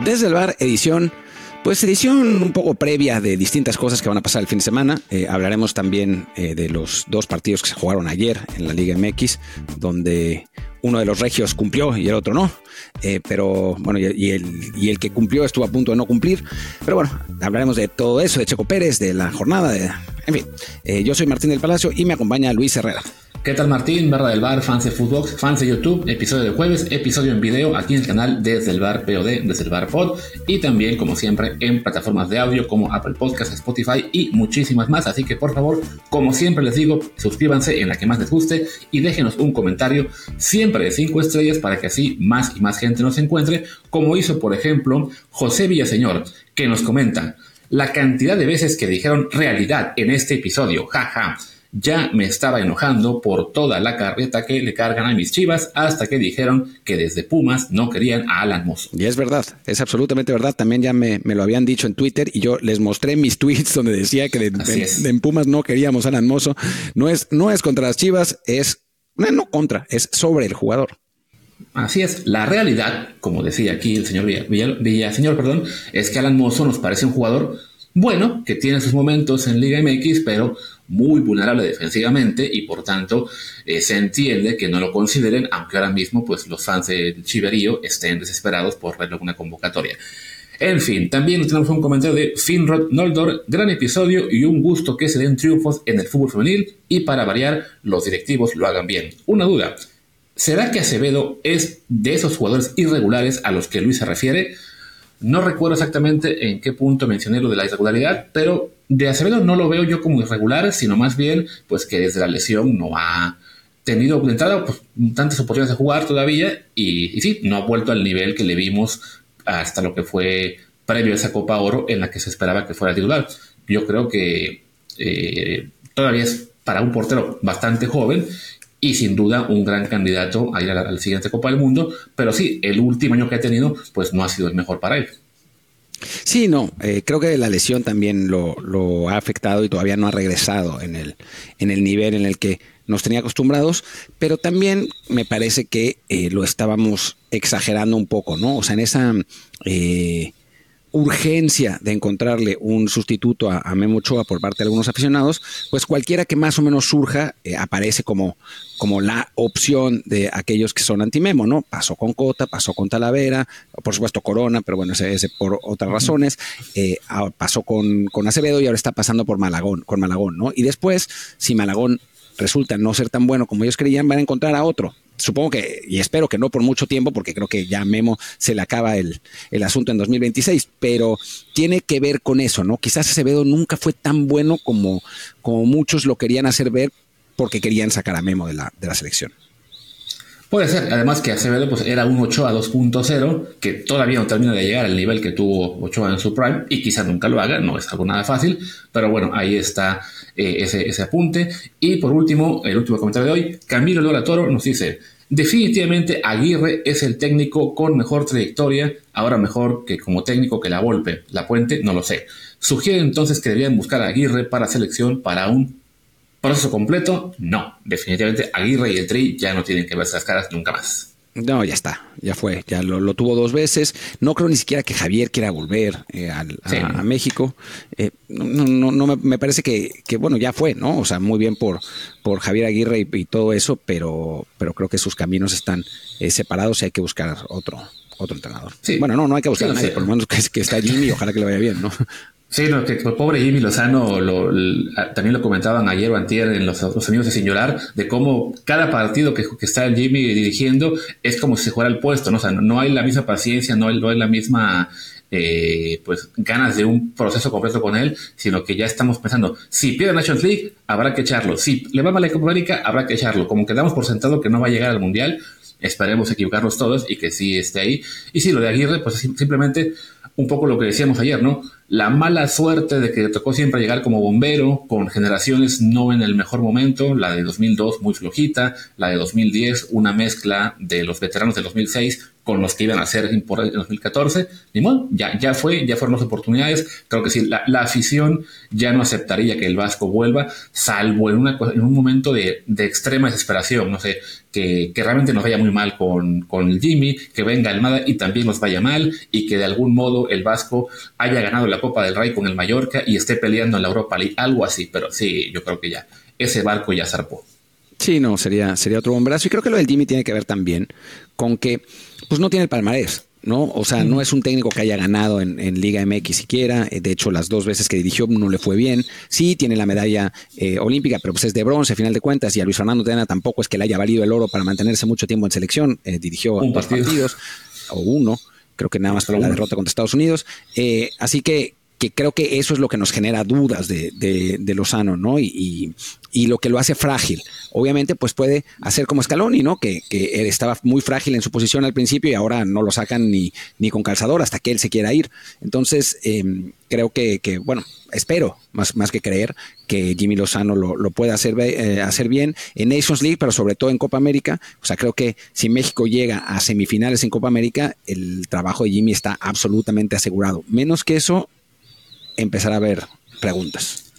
Desde el bar, edición, pues edición un poco previa de distintas cosas que van a pasar el fin de semana. Eh, hablaremos también eh, de los dos partidos que se jugaron ayer en la Liga MX, donde uno de los regios cumplió y el otro no. Eh, pero bueno, y, el, y, el, que cumplió estuvo a punto de no cumplir. Pero bueno, hablaremos de todo eso, de Checo Pérez, de la jornada, de, en fin. yo soy Martín del Palacio y me acompaña Luis Herrera. ¿Qué tal Martín? Barra del Bar, fans de Footbox, fans de YouTube, episodio de jueves, episodio en video aquí en el canal Desde el Bar POD, Desde el Bar Pod y también como siempre en plataformas de audio como Apple Podcasts, Spotify y muchísimas más. Así que por favor, como siempre les digo, suscríbanse en la que más les guste y déjenos un comentario siempre de 5 estrellas para que así más y más gente nos encuentre, como hizo por ejemplo José Villaseñor, que nos comenta la cantidad de veces que dijeron realidad en este episodio, jaja. Ya me estaba enojando por toda la carreta que le cargan a mis chivas hasta que dijeron que desde Pumas no querían a Alan Mozo. Y es verdad, es absolutamente verdad. También ya me, lo habían dicho en Twitter y yo les mostré mis tweets donde decía que en, Pumas no queríamos a Alan Mozo. No es, no es contra las chivas, es no, contra, es sobre el jugador. Así es, la realidad, como decía aquí el señor Villa, señor, perdón, es que Alan Mozo nos parece un jugador bueno, que tiene sus momentos en Liga MX, pero muy vulnerable defensivamente y por tanto eh, se entiende que no lo consideren, aunque ahora mismo pues los fans de Chiverío estén desesperados por verlo en una convocatoria. En fin, también tenemos un comentario de Finrod Noldor, gran episodio y un gusto que se den triunfos en el fútbol femenil y para variar los directivos lo hagan bien. Una duda, ¿será que Acevedo es de esos jugadores irregulares a los que Luis se refiere? No recuerdo exactamente en qué punto mencioné lo de la irregularidad, pero de Acevedo no lo veo yo como irregular, sino más bien pues que desde la lesión no ha tenido de pues, tantas oportunidades de jugar todavía y, sí, no ha vuelto al nivel que le vimos hasta lo que fue previo a esa Copa Oro en la que se esperaba que fuera titular. Yo creo que eh, todavía es para un portero bastante joven y sin duda un gran candidato a ir a la, siguiente Copa del Mundo, pero sí, el último año que ha tenido, pues no ha sido el mejor para él. Sí, no, eh, creo que la lesión también lo, ha afectado y todavía no ha regresado en el, en el nivel en el que nos tenía acostumbrados, pero también me parece que eh, lo estábamos exagerando un poco, ¿no? O sea, en esa eh, urgencia de encontrarle un sustituto a, Memo Ochoa por parte de algunos aficionados, pues cualquiera que más o menos surja eh, aparece como, como la opción de aquellos que son anti-Memo, ¿no? Pasó con Cota, pasó con Talavera, por supuesto Corona, pero bueno, ese, ese por otras razones, eh, pasó con, con Acevedo y ahora está pasando por Malagón, con Malagón, ¿no? Y después, si Malagón resulta no ser tan bueno como ellos creían, van a encontrar a otro supongo que, y espero que no por mucho tiempo, porque creo que ya Memo se le acaba el, asunto en 2026, pero tiene que ver con eso, ¿no? Quizás Acevedo nunca fue tan bueno como, como muchos lo querían hacer ver porque querían sacar a Memo de la, de la selección. Puede ser, además que Acevedo pues, era un Ochoa 2.0, que todavía no termina de llegar al nivel que tuvo Ochoa en su prime, y quizás nunca lo haga, no es algo nada fácil, pero bueno, ahí está eh, ese, ese, apunte. Y por último, el último comentario de hoy, Camilo Lola Toro nos dice, definitivamente Aguirre es el técnico con mejor trayectoria, ahora mejor que como técnico que la Volpe, la Puente, no lo sé. Sugiere entonces que deberían buscar a Aguirre para selección para un ¿Proceso completo? No. Definitivamente Aguirre y el Tri ya no tienen que verse las caras nunca más. No, ya está, ya fue, ya lo, tuvo dos veces. No creo ni siquiera que Javier quiera volver eh, a, México. Eh, no, no, me, parece que, bueno, ya fue, ¿no? O sea, muy bien por, por Javier Aguirre y, todo eso, pero, pero creo que sus caminos están eh, separados y hay que buscar otro, otro entrenador. Bueno, no, no hay que buscar a nadie, por lo menos que, que está Jimmy ojalá que le vaya bien, ¿no? Sí, lo que el pobre Jimmy Lozano también lo comentaban ayer o antier en los, amigos de Sin Llorar, de cómo cada partido que, está el Jimmy dirigiendo es como si se fuera el puesto, ¿no? O no hay la misma paciencia, no hay, no hay la misma eh, pues ganas de un proceso completo con él, sino que ya estamos pensando, si pierde Nations League, habrá que echarlo, si le va mal la Copa América, habrá que echarlo, como que damos por sentado que no va a llegar al Mundial, esperemos equivocarnos todos y que sí esté ahí. Y sí, lo de Aguirre, pues simplemente un poco lo que decíamos ayer, ¿no? La mala suerte de que tocó siempre llegar como bombero, con generaciones no en el mejor momento, la de 2002 muy flojita, la de 2010 una mezcla de los veteranos de 2006 con los que iban a ser en 2014. Ni modo, ya, ya fue, ya fueron las oportunidades. Creo que sí, la, afición ya no aceptaría que el Vasco vuelva, salvo en, en un momento de, extrema desesperación, no sé, que, realmente nos vaya muy mal con, con Jimmy, que venga Almada y también nos vaya mal, y que de algún modo el Vasco haya ganado la Copa del Rey con el Mallorca y esté peleando en la Europa League, algo así, pero sí, yo creo que ya, ese barco ya zarpó. Sí, no, sería, sería otro bombazo. Y creo que lo del Jimmy tiene que ver también con que pues no tiene el palmarés. ¿no? O sea, no es un técnico que haya ganado en, Liga MX siquiera. De hecho, las dos veces que dirigió no le fue bien. Sí, tiene la medalla eh, olímpica, pero pues es de bronce, a final de cuentas. Y a Luis Fernando Tena tampoco es que le haya valido el oro para mantenerse mucho tiempo en selección. Eh, dirigió dos partidos, o uno, creo que nada más para la derrota contra Estados Unidos. Eh, así que que creo que eso es lo que nos genera dudas de, de, Lozano, ¿no? Y, y, lo que lo hace frágil. Obviamente, pues puede hacer como Scaloni, ¿no? Que, que, estaba muy frágil en su posición al principio y ahora no lo sacan ni, ni con calzador hasta que él se quiera ir. Entonces, em, creo que, que, bueno, espero, más, más que creer, que Jimmy Lozano lo, lo pueda hacer, eh, hacer bien en Nations League, pero sobre todo en Copa América. O sea, creo que si México llega a semifinales en Copa América, el trabajo de Jimmy está absolutamente asegurado. Menos que eso, empezar a ver preguntas.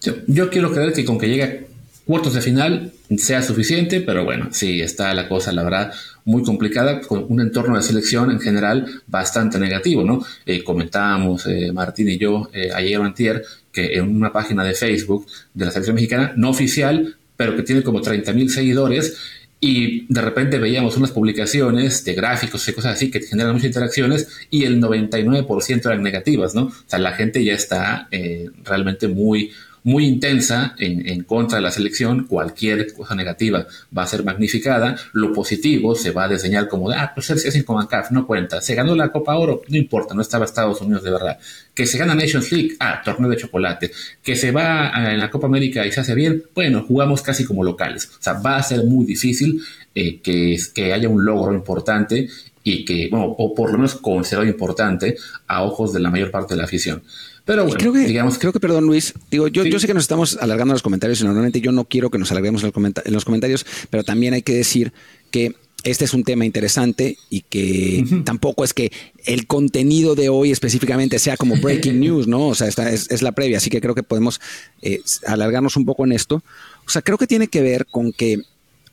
Yo, quiero creer que con que llegue a cuartos de final sea suficiente, pero bueno, sí, está la cosa, la verdad, muy complicada, con un entorno de selección en general bastante negativo, ¿no? Eh, comentábamos, eh, Martín y yo, eh, ayer o antier, que en una página de Facebook de la selección mexicana, no oficial, pero que tiene como 30 mil seguidores, y de repente veíamos unas publicaciones de gráficos y cosas así que generan muchas interacciones y el 99% eran negativas, ¿no? O sea, la gente ya está eh, realmente muy, muy intensa en, contra de la selección, cualquier cosa negativa va a ser magnificada, lo positivo se va a diseñar como, ah, pues es CONCACAF, no cuenta, se ganó la Copa Oro, no importa, no estaba Estados Unidos de verdad, que se gana Nations League, ah, torneo de chocolate, que se va en la Copa América y se hace bien, bueno, jugamos casi como locales, o sea, va a ser muy difícil eh, que, que haya un logro importante y que, bueno, o por lo menos considerado importante a ojos de la mayor parte de la afición. Pero bueno, creo que, digamos, creo que, perdón, Luis, digo, yo, yo sé que nos estamos alargando los comentarios y normalmente yo no quiero que nos alarguemos en, los comentarios, pero también hay que decir que este es un tema interesante y que tampoco es que el contenido de hoy específicamente sea como breaking news, ¿no? O sea, esta es, la previa, así que creo que podemos eh, alargarnos un poco en esto. O sea, creo que tiene que ver con que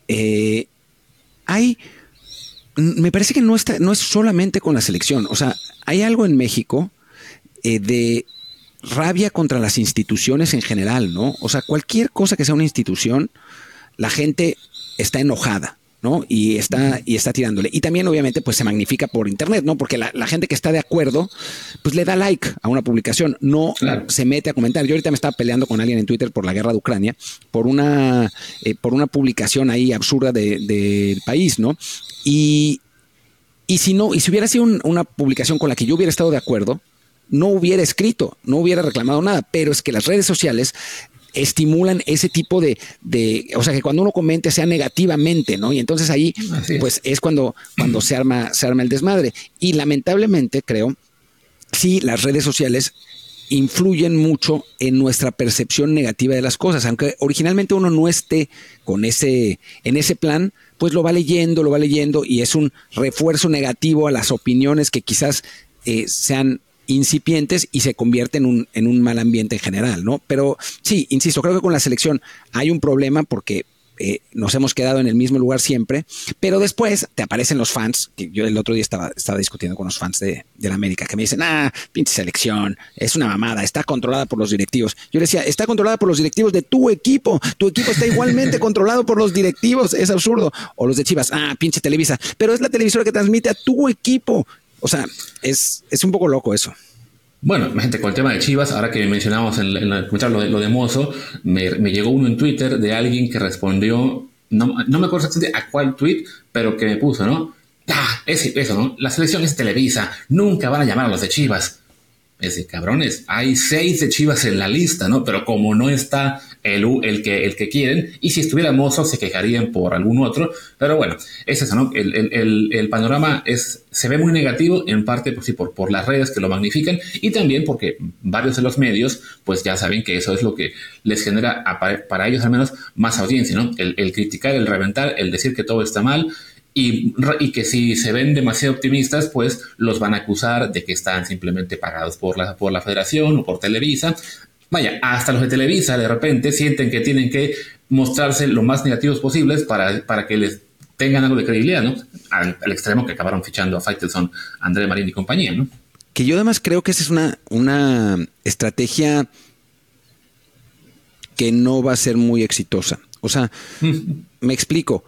eh, hay, me parece que no, está, no es solamente con la selección, o sea, hay algo en México eh, de rabia contra las instituciones en general, ¿no? O sea, cualquier cosa que sea una institución, la gente está enojada. ¿no? Y está, y está tirándole. Y también, obviamente, pues se magnifica por internet, ¿no? Porque la, gente que está de acuerdo, pues le da like a una publicación, no se mete a comentar. Yo ahorita me estaba peleando con alguien en Twitter por la guerra de Ucrania, por una, eh, por una publicación ahí absurda del país, ¿no? Y, y si no, y si hubiera sido una publicación con la que yo hubiera estado de acuerdo, no hubiera escrito, no hubiera reclamado nada, pero es que las redes sociales estimulan ese tipo de, de, o sea, que cuando uno comente sea negativamente, ¿no? Y entonces ahí, pues es cuando, cuando se arma, se arma el desmadre. Y lamentablemente, creo, sí, las redes sociales influyen mucho en nuestra percepción negativa de las cosas, aunque originalmente uno no esté con ese, en ese plan, pues lo va leyendo, lo va leyendo y es un refuerzo negativo a las opiniones que quizás eh, sean incipientes y se convierte en un, en un mal ambiente en general, ¿no? Pero sí, insisto, creo que con la selección hay un problema porque eh, nos hemos quedado en el mismo lugar siempre, pero después te aparecen los fans, que yo el otro día estaba, estaba discutiendo con los fans de, de, la América, que me dicen, ah, pinche selección, es una mamada, está controlada por los directivos. Yo decía, está controlada por los directivos de tu equipo, tu equipo está igualmente controlado por los directivos, es absurdo. O los de Chivas, ah, pinche Televisa, pero es la televisora que transmite a tu equipo o sea, es, es un poco loco eso. Bueno, gente, con el tema de Chivas, ahora que mencionamos en, comentario lo de, lo Mozo, me, llegó uno en Twitter de alguien que respondió, no, no me acuerdo exactamente a cuál tweet, pero que me puso, ¿no? Ah, eso, ¿no? La selección es Televisa, nunca van a llamar a los de Chivas. Ese cabrones, hay seis de Chivas en la lista, ¿no? Pero como no está el, el, que, el que quieren, y si estuviera Mozo se quejarían por algún otro, pero bueno, es eso, ¿no? El, panorama es, se ve muy negativo, en parte por, sí, por, por las redes que lo magnifican, y también porque varios de los medios, pues ya saben que eso es lo que les genera, para ellos al menos, más audiencia, ¿no? El, criticar, el reventar, el decir que todo está mal, y, que si se ven demasiado optimistas, pues los van a acusar de que están simplemente pagados por la, por la federación o por Televisa. Vaya, hasta los de Televisa de repente sienten que tienen que mostrarse lo más negativos posibles para, para que les tengan algo de credibilidad, ¿no? Al, extremo que acabaron fichando a Faitelson, André Marín y compañía, ¿no? Que yo además creo que esa es una, una estrategia que no va a ser muy exitosa. O sea, me explico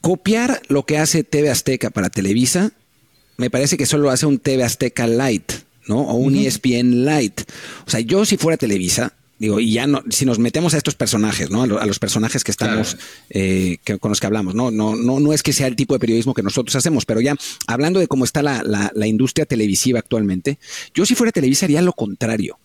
copiar lo que hace TV Azteca para Televisa, me parece que solo hace un TV Azteca Light, ¿no? O un ESPN Light. O sea, yo si fuera Televisa, digo, y ya no, si nos metemos a estos personajes, ¿no? A, los personajes que estamos, eh, con los que hablamos, ¿no? No, no, no es que sea el tipo de periodismo que nosotros hacemos, pero ya hablando de cómo está la, la industria televisiva actualmente, yo si fuera Televisa haría lo contrario.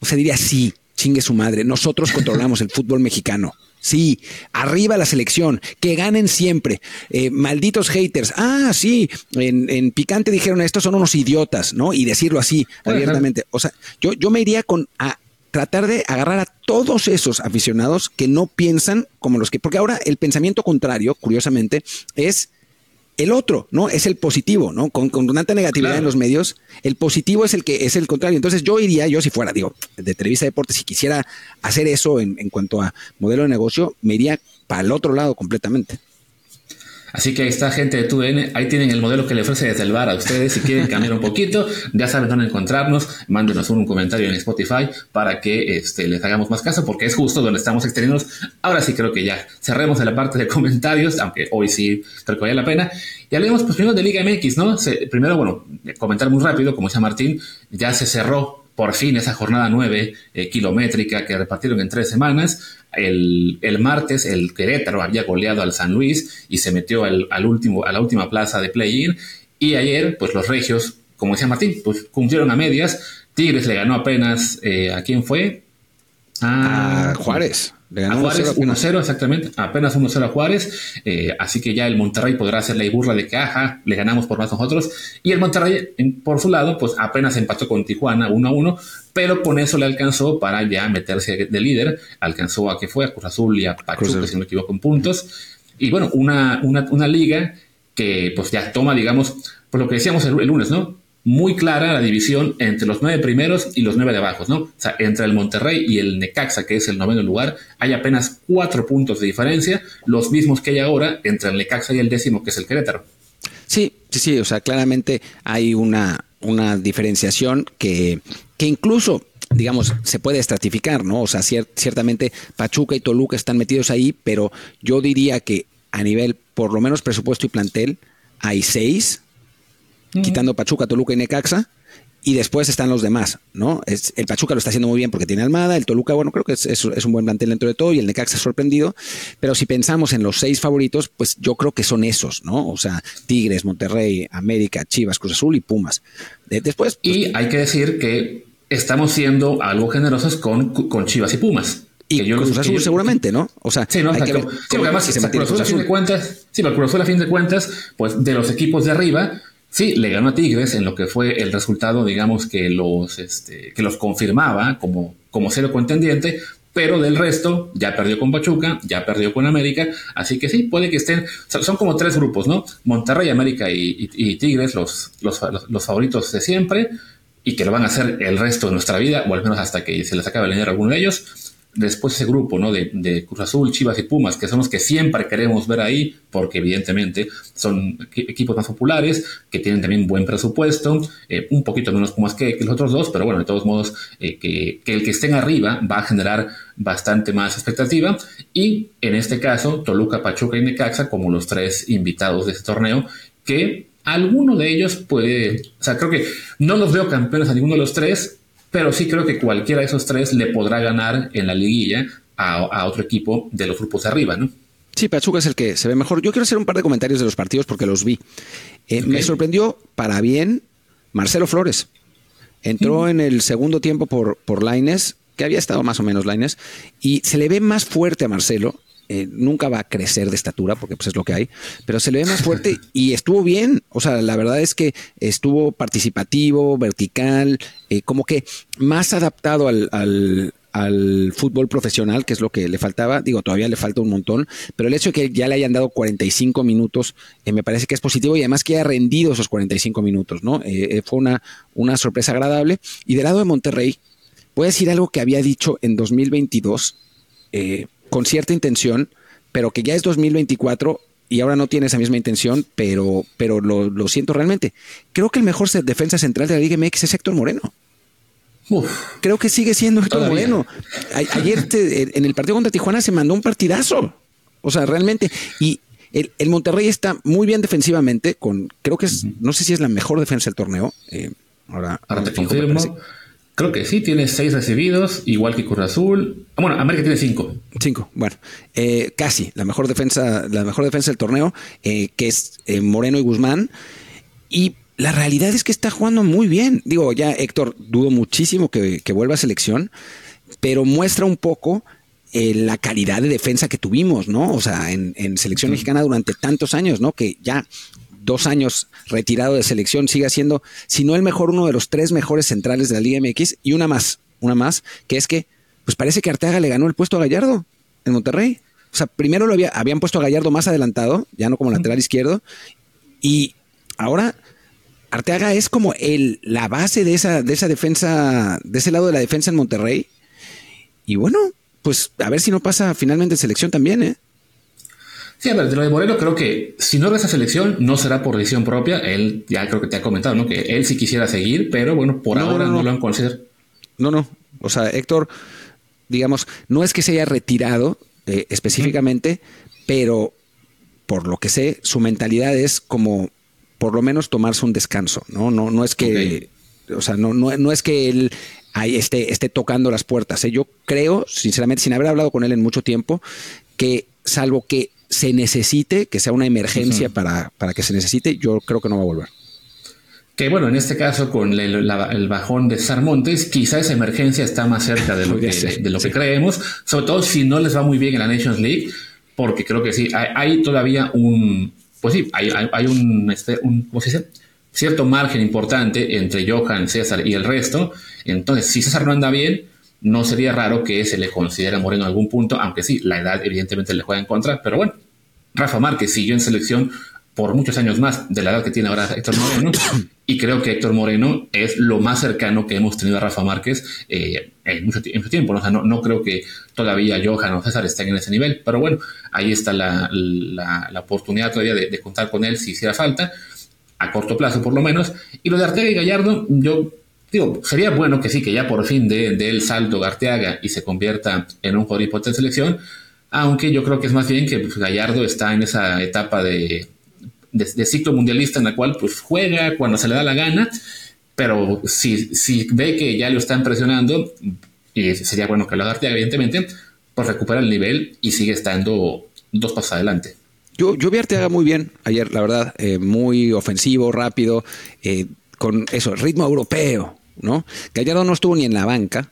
O sea, diría, sí, chingue su madre, nosotros controlamos el fútbol mexicano. Sí, arriba la selección, que ganen siempre. Eh, malditos haters. Ah, sí, en, Picante dijeron estos son unos idiotas, ¿no? Y decirlo así abiertamente. O sea, yo, yo me iría con a tratar de agarrar a todos esos aficionados que no piensan como los que. Porque ahora el pensamiento contrario, curiosamente, es el otro, ¿no? Es el positivo, ¿no? Con, con tanta negatividad en los medios, el positivo es el que es el contrario. Entonces yo iría, yo si fuera, digo, de Televisa Deportes, si quisiera hacer eso en, en cuanto a modelo de negocio, me iría para el otro lado completamente. Así que ahí está, gente de TUDN. Ahí tienen el modelo que le ofrece desde el bar a ustedes. Si quieren cambiar un poquito, ya saben dónde encontrarnos. Mándenos un comentario en Spotify para que este, les hagamos más caso, porque es justo donde estamos extendiendo. Ahora sí creo que ya cerremos la parte de comentarios, aunque hoy sí creo que vale la pena. Y hablemos pues primero de Liga MX, ¿no? primero, bueno, comentar muy rápido, como decía Martín, ya se cerró por fin esa jornada 9 eh, kilométrica que repartieron en tres semanas. El, martes el Querétaro había goleado al San Luis y se metió al, último, a la última plaza de play-in. Y ayer, pues los regios, como decía Martín, pues cumplieron a medias. Tigres le ganó apenas, eh, ¿a quién fue? a Juárez. A Juárez. 1-0, exactamente, apenas 1-0 a Juárez, eh, así que ya el Monterrey podrá hacer la burla de que, ajá, le ganamos por más nosotros, y el Monterrey, por su lado, pues apenas empató con Tijuana 1-1, pero con eso le alcanzó para ya meterse de líder, alcanzó a que fue a Cruz Azul y a Pachuca, si no me equivoco, en puntos, y bueno, una, una, una liga que pues ya toma, digamos, por lo que decíamos el lunes, ¿no? Muy clara la división entre los nueve primeros y los nueve de abajo, ¿no? O sea, entre el Monterrey y el Necaxa, que es el noveno lugar, hay apenas cuatro puntos de diferencia, los mismos que hay ahora entre el Necaxa y el décimo, que es el Querétaro. Sí, sí, sí, o sea, claramente hay una, una diferenciación que, que incluso digamos, se puede estratificar, ¿no? O sea, ciertamente Pachuca y Toluca están metidos ahí, pero yo diría que a nivel, por lo menos presupuesto y plantel, hay seis quitando Pachuca, Toluca y Necaxa. Y después están los demás, ¿no? Es, el Pachuca lo está haciendo muy bien porque tiene Almada, el Toluca, bueno, creo que es, es, un buen plantel dentro de todo y el Necaxa sorprendido, pero si pensamos en los seis favoritos, pues yo creo que son esos, ¿no? O sea, Tigres, Monterrey, América, Chivas, Cruz Azul y Pumas. después... Pues, y hay que decir que estamos siendo algo generosos con, con Chivas y Pumas. Y yo Cruz Azul seguramente, ¿no? O sea, sí, no, hay que ver, sí, además, si se Cruz Azul a fin de cuentas, sí, pero Cruz Azul a fin de cuentas, pues de los equipos de arriba, Sí, le ganó a Tigres en lo que fue el resultado, digamos, que los, este, que los confirmaba como, como cero contendiente, pero del resto ya perdió con Pachuca, ya perdió con América, así que sí, puede que estén, son como tres grupos, ¿no? Monterrey, América y, Tigres, los, los, los, favoritos de siempre, y que lo van a hacer el resto de nuestra vida, o al menos hasta que se les acabe el dinero a alguno de ellos después ese grupo ¿no? de, de, Cruz Azul, Chivas y Pumas, que son los que siempre queremos ver ahí, porque evidentemente son equipos más populares, que tienen también buen presupuesto, eh, un poquito menos Pumas que, los otros dos, pero bueno, de todos modos, eh, que, que, el que estén arriba va a generar bastante más expectativa. Y en este caso, Toluca, Pachuca y Necaxa como los tres invitados de este torneo, que alguno de ellos puede, o sea, creo que no los veo campeones a ninguno de los tres, pero sí creo que cualquiera de esos tres le podrá ganar en la liguilla a, otro equipo de los grupos de arriba, ¿no? Sí, Pachuca es el que se ve mejor. Yo quiero hacer un par de comentarios de los partidos porque los vi. Eh, me sorprendió para bien Marcelo Flores. Entró en el segundo tiempo por, por Laines, que había estado más o menos Laines, y se le ve más fuerte a Marcelo. Eh, nunca va a crecer de estatura, porque pues es lo que hay, pero se le ve más fuerte y estuvo bien. O sea, la verdad es que estuvo participativo, vertical, eh, como que más adaptado al, al fútbol profesional, que es lo que le faltaba. Digo, todavía le falta un montón, pero el hecho de que ya le hayan dado 45 minutos eh, me parece que es positivo y además que haya rendido esos 45 minutos, ¿no? Eh, eh, fue una, una sorpresa agradable. Y del lado de Monterrey, voy a decir algo que había dicho en 2022 con cierta intención, pero que ya es 2024 y ahora no tiene esa misma intención, pero, pero lo, lo siento realmente. Creo que el mejor defensa central de la Liga MX es Héctor Moreno. Creo que sigue siendo Héctor Moreno. ayer en el partido contra Tijuana se mandó un partidazo. O sea, realmente. Y el, Monterrey está muy bien defensivamente, con creo que es, no sé si es la mejor defensa del torneo. Eh, ahora, te confirmo. Creo que sí, tiene seis recibidos, igual que Cruz Azul. Bueno, América tiene cinco. Cinco, bueno, eh, casi la mejor defensa, la mejor defensa del torneo, eh, que es Moreno y Guzmán. Y la realidad es que está jugando muy bien. Digo, ya Héctor, dudo muchísimo que, vuelva a selección, pero muestra un poco eh, la calidad de defensa que tuvimos, ¿no? O sea, en, selección mexicana durante tantos años, ¿no? Que ya dos años retirado de selección sigue siendo, si no el mejor, uno de los tres mejores centrales de la Liga MX. Y una más, una más, que es que, pues parece que Arteaga le ganó el puesto a Gallardo en Monterrey. O sea, primero lo había, habían puesto a Gallardo más adelantado, ya no como lateral izquierdo, y ahora Arteaga es como el, la base de esa, de esa defensa, de ese lado de la defensa en Monterrey. Y bueno, pues a ver si no pasa finalmente en selección también, ¿eh? Sí, a ver, de lo de Moreno creo que si no regresa a selección no será por decisión propia. Él ya creo que te ha comentado, ¿no? Que él sí quisiera seguir, pero bueno, por ahora no, lo han considerado. No, no. O sea, Héctor, digamos, no es que se haya retirado eh, específicamente, pero por lo que sé, su mentalidad es como por lo menos tomarse un descanso, ¿no? No, no es que, o sea, no, no, es que él ahí esté, esté tocando las puertas. ¿eh? Yo creo, sinceramente, sin haber hablado con él en mucho tiempo, que salvo que se necesite, que sea una emergencia para, para que se necesite, yo creo que no va a volver. Que bueno, en este caso con el, bajón de Sarmontes, quizá esa emergencia está más cerca de lo, que, de lo que creemos, sobre todo si no les va muy bien en la Nations League, porque creo que sí, hay todavía un, pues sí, hay, este, un, ¿cómo se dice? cierto margen importante entre Johan, César y el resto. Entonces, si César no anda bien, no sería raro que se le considere Moreno en algún punto, aunque sí, la edad evidentemente le juega en contra, pero bueno, Rafa Márquez siguió en selección por muchos años más de la edad que tiene ahora Héctor Moreno. Y creo que Héctor Moreno es lo más cercano que hemos tenido a Rafa Márquez eh, en, mucho, tiempo. ¿no? no, creo que todavía Johan o César estén en ese nivel, pero bueno, ahí está la, oportunidad todavía de, contar con él si hiciera falta, a corto plazo por lo menos. Y lo de Arteaga y Gallardo, yo digo, sería bueno que sí, que ya por fin dé el salto Arteaga y se convierta en un jugador importante de selección, aunque yo creo que es más bien que pues, Gallardo está en esa etapa de de, ciclo mundialista en la cual pues juega cuando se le da la gana, pero si, si ve que ya lo están presionando, y sería bueno que lo haga evidentemente, pues recupera el nivel y sigue estando dos pasos adelante. Yo, yo vi Arteaga muy bien ayer, la verdad, eh, muy ofensivo, rápido, eh, con eso, ritmo europeo, ¿no? Gallardo no estuvo ni en la banca.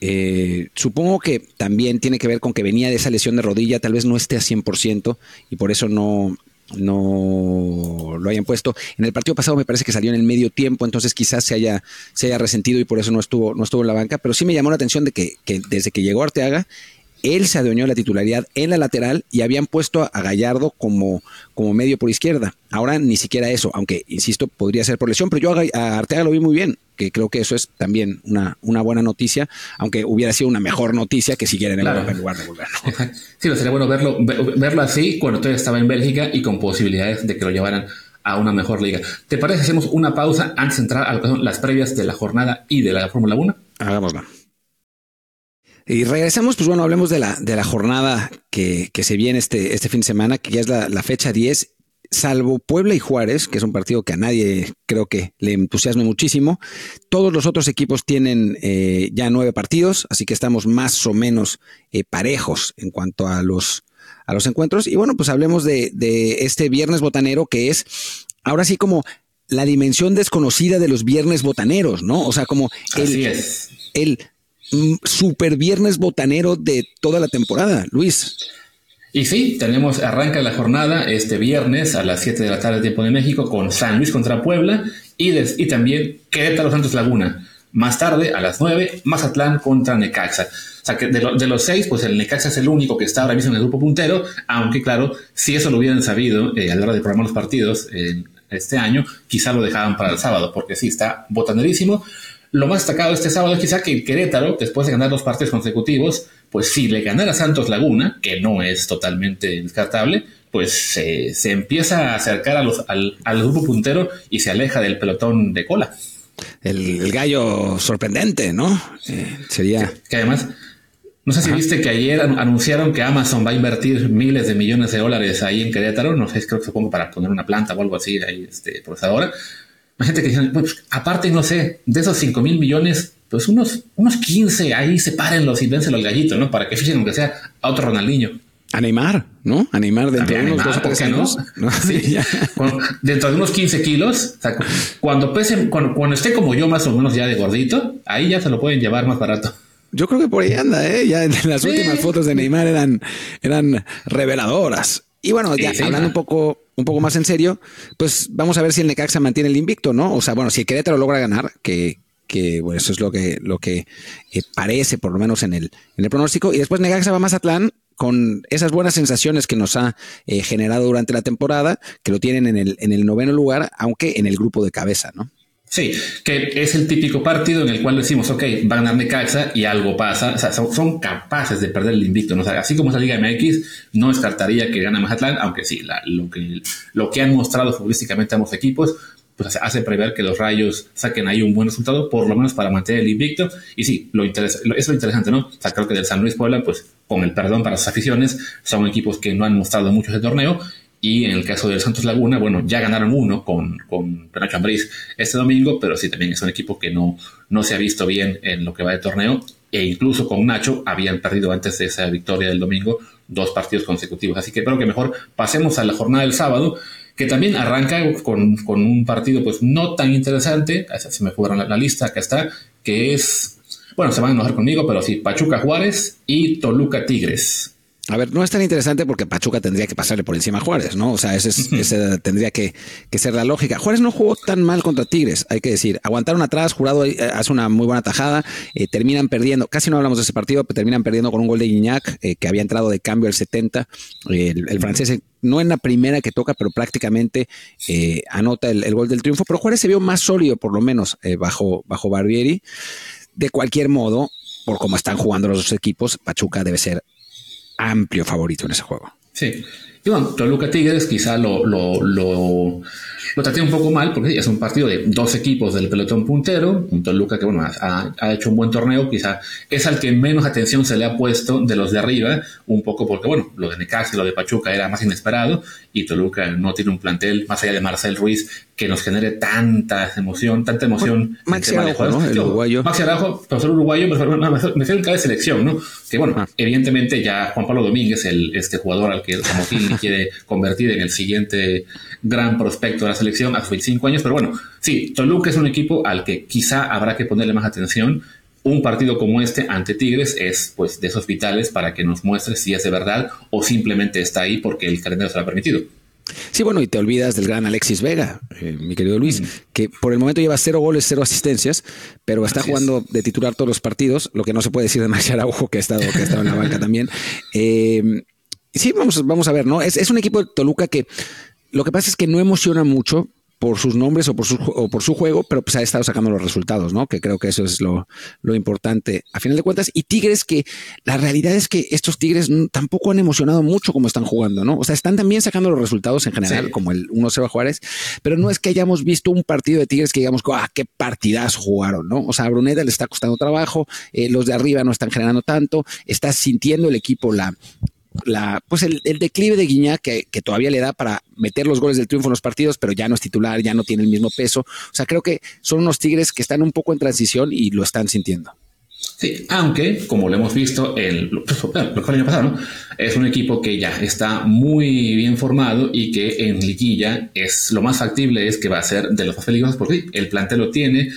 Eh, supongo que también tiene que ver con que venía de esa lesión de rodilla, tal vez no esté a 100% y por eso no, no lo hayan puesto. En el partido pasado me parece que salió en el medio tiempo, entonces quizás se haya, se haya resentido y por eso no estuvo, no estuvo en la banca, pero sí me llamó la atención de que, que desde que llegó Arteaga él se adueñó de la titularidad en la lateral y habían puesto a Gallardo como, como medio por izquierda. Ahora ni siquiera eso, aunque, insisto, podría ser por lesión, pero yo a, Arteaga lo vi muy bien, que creo que eso es también una, una buena noticia, aunque hubiera sido una mejor noticia que siguiera en Europa en lugar de volver. Sí, sería bueno verlo, verlo así cuando todavía estaba en Bélgica y con posibilidades de que lo llevaran a una mejor liga. ¿Te parece hacemos una pausa antes de entrar a las previas de la jornada y de la Fórmula 1? Hagámosla. Y regresamos, pues bueno, hablemos de la, de la jornada que, se viene este, este fin de semana, que ya es la, fecha 10 salvo Puebla y Juárez, que es un partido que a nadie creo que le entusiasme muchísimo, todos los otros equipos tienen eh, ya nueve partidos, así que estamos más o menos eh, parejos en cuanto a los, a los encuentros. Y bueno, pues hablemos de, de, este viernes botanero que es ahora sí como la dimensión desconocida de los viernes botaneros, ¿no? O sea, como el, el super viernes botanero de toda la temporada, Luis. Y sí, tenemos, arranca la jornada este viernes a las 7 de la tarde, tiempo de México, con San Luis contra Puebla y, y también Querétaro Santos Laguna. Más tarde, a las 9, Mazatlán contra Necaxa. O sea, que de, los seis, pues el Necaxa es el único que está ahora mismo en el grupo puntero, aunque claro, si eso lo hubieran sabido eh, a la hora de programar los partidos este año, quizá lo dejaban para el sábado, porque sí, está botanerísimo. Lo más destacado este sábado es quizá que Querétaro, después de ganar dos partidos consecutivos, pues si le ganara Santos Laguna, que no es totalmente descartable, pues se empieza a acercar a los, al, grupo puntero y se aleja del pelotón de cola. El, gallo sorprendente, ¿no? Eh, sería. Que, además, no sé si viste que ayer anunciaron que Amazon va a invertir miles de millones de dólares ahí en Querétaro. No sé, creo que supongo para poner una planta o algo así ahí, este, procesadora. Gente que dice, pues, aparte, no sé, de esos 5 mil millones, pues unos, unos 15 ahí sepárenlos y dénselo al gallito, ¿no? Para que fichen, aunque sea a otro Ronaldinho. A Neymar, ¿no? A Neymar dentro de unos dos o tres años. ¿no? Sí, dentro de unos 15 kilos, cuando pese, cuando, esté como yo más o menos ya de gordito, ahí ya se lo pueden llevar más barato. Yo creo que por ahí anda, ¿eh? Ya las últimas fotos de Neymar eran, eran reveladoras. Y bueno, ya hablando un poco, un poco más en serio, pues vamos a ver si el Necaxa mantiene el invicto, ¿no? O sea, bueno, si el Querétaro logra ganar, que, que bueno, eso es lo que, lo que eh, parece, por lo menos en el, en el pronóstico. Y después Necaxa va a Mazatlán con esas buenas sensaciones que nos ha eh, generado durante la temporada, que lo tienen en el, en el noveno lugar, aunque en el grupo de cabeza, ¿no? Sí, que es el típico partido en el cual decimos, ok, van a ganar Necaxa y algo pasa. O sea, son, capaces de perder el invicto. ¿no? así como es la Liga MX, no descartaría que gane Mazatlán, aunque sí, lo, que, lo que han mostrado futbolísticamente ambos equipos, pues hace prever que los Rayos saquen ahí un buen resultado, por lo menos para mantener el invicto. Y sí, lo, interesa, es lo interesante, ¿no? O sea, creo que del San Luis Puebla, pues con el perdón para sus aficiones, son equipos que no han mostrado mucho ese torneo. Y en el caso del Santos Laguna, bueno, ya ganaron uno con, con Penacho Ambriz este domingo, pero sí también es un equipo que no, no se ha visto bien en lo que va de torneo. E incluso con Nacho habían perdido antes de esa victoria del domingo dos partidos consecutivos. Así que creo que mejor pasemos a la jornada del sábado que también arranca con, un partido pues no tan interesante, se me fueron la, la, lista, acá está, que es, bueno, se van a enojar conmigo, pero sí, Pachuca Juárez y Toluca Tigres. A ver, no es tan interesante porque Pachuca tendría que pasarle por encima a Juárez, ¿no? O sea, ese, ese tendría que, ser la lógica. Juárez no jugó tan mal contra Tigres, hay que decir. Aguantaron atrás, Jurado eh, hace una muy buena tajada, eh, terminan perdiendo, casi no hablamos de ese partido, pero terminan perdiendo con un gol de Guiñac, eh, que había entrado de cambio al 70. el, francés no en la primera que toca, pero prácticamente anota el, gol del triunfo. Pero Juárez se vio más sólido, por lo menos, bajo, bajo Barbieri. De cualquier modo, por cómo están jugando los dos equipos, Pachuca debe ser amplio favorito en ese juego. Sí. Y bueno, Toluca Tigres quizá lo, lo, lo, lo, traté un poco mal porque es un partido de dos equipos del pelotón puntero. Un Toluca que bueno, ha, ha, hecho un buen torneo, quizá es al que menos atención se le ha puesto de los de arriba, un poco porque bueno, lo de Necaxa y lo de Pachuca era más inesperado y Toluca no tiene un plantel más allá de Marcel Ruiz que nos genere tanta emoción, tanta emoción. Maxi Araujo, ¿no? El uruguayo. Maxi Araujo, profesor uruguayo, me refiero en cada selección, ¿no? Que bueno, ah. evidentemente ya Juan Pablo Domínguez, el, este jugador al que Quiere convertir en el siguiente gran prospecto de la selección a sus 25 años, pero bueno, sí, Toluca es un equipo al que quizá habrá que ponerle más atención. Un partido como este ante Tigres es pues de esos vitales para que nos muestre si es de verdad o simplemente está ahí porque el calendario se lo ha permitido. Sí, bueno, y te olvidas del gran Alexis Vega, eh, mi querido Luis, que por el momento lleva cero goles, cero asistencias, pero está jugando de titular todos los partidos, lo que no se puede decir de Marcial Araujo, que ha estado, que ha estado en la banca también. Eh, sí, vamos, vamos a ver, ¿no? Es, es un equipo de Toluca que lo que pasa es que no emociona mucho, por sus nombres o por su, o por su juego, pero pues ha estado sacando los resultados, ¿no? Que creo que eso es lo, importante a final de cuentas. Y Tigres, que la realidad es que estos Tigres tampoco han emocionado mucho como están jugando, ¿no? O sea, están también sacando los resultados en general, como el 1-0 a Juárez, pero no es que hayamos visto un partido de Tigres que digamos, ah, qué partidas jugaron, ¿no? O sea, a Bruneta le está costando trabajo, eh, los de arriba no están generando tanto, está sintiendo el equipo la, la, pues el, declive de Guiñac que, todavía le da para meter los goles del triunfo en los partidos, pero ya no es titular, ya no tiene el mismo peso. O sea, creo que son unos Tigres que están un poco en transición y lo están sintiendo. Sí, aunque, como lo hemos visto el, fue el año pasado, es un equipo que ya está muy bien formado y que en liguilla es lo más factible es que va a ser de los más peligrosos porque el plantel lo tiene,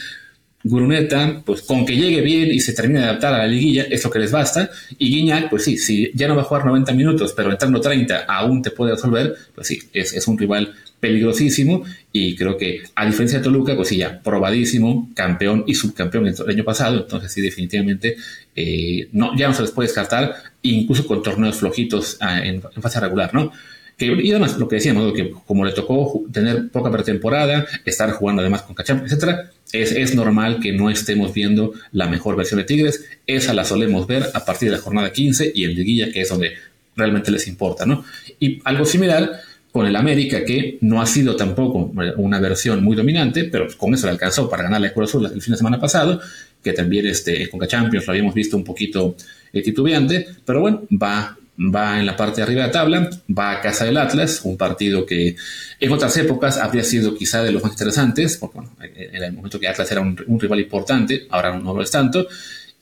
Guruneta, pues con que llegue bien y se termine de adaptar a la liguilla, es lo que les basta. Y Guiñac, pues sí, si ya no va a jugar 90 minutos, pero entrando 30 aún te puede resolver, pues sí, es, es un rival peligrosísimo y creo que a diferencia de Toluca, pues sí, ya probadísimo, campeón y subcampeón el año pasado, entonces sí, definitivamente eh, no, ya no se les puede descartar, incluso con torneos flojitos ah, en, fase regular, ¿no? Que, y además, lo que decíamos, que como le tocó tener poca pretemporada, estar jugando además con Cachamp, etcétera, es, es, normal que no estemos viendo la mejor versión de Tigres. Esa la solemos ver a partir de la jornada 15 y el Liguilla, que es donde realmente les importa, ¿no? Y algo similar con el América, que no ha sido tampoco una versión muy dominante, pero con eso le alcanzó para ganar la Cruz Azul el fin de semana pasado, que también este, con Champions lo habíamos visto un poquito eh, titubeante, pero bueno, va, va en la parte de arriba de la tabla, va a casa del Atlas, un partido que en otras épocas habría sido quizá de los más interesantes, porque bueno, en el momento que Atlas era un, un rival importante, ahora no lo es tanto,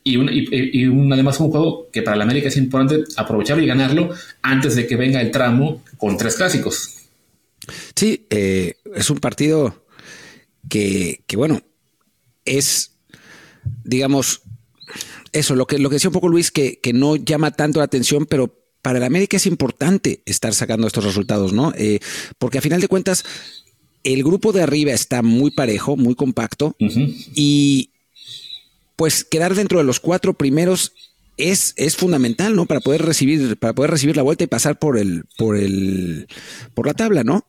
y, un, y, además un juego que para la América es importante aprovecharlo y ganarlo antes de que venga el tramo con tres clásicos. Sí, eh, es un partido que, que, bueno, es, digamos, eso, lo que, lo que decía un poco Luis, que, que no llama tanto la atención, pero para el América es importante estar sacando estos resultados, ¿no? Eh, porque a final de cuentas, el grupo de arriba está muy parejo, muy compacto, y, pues quedar dentro de los cuatro primeros es, es fundamental, ¿no? Para poder recibir, para poder recibir la vuelta y pasar por el, por el, por la tabla, ¿no?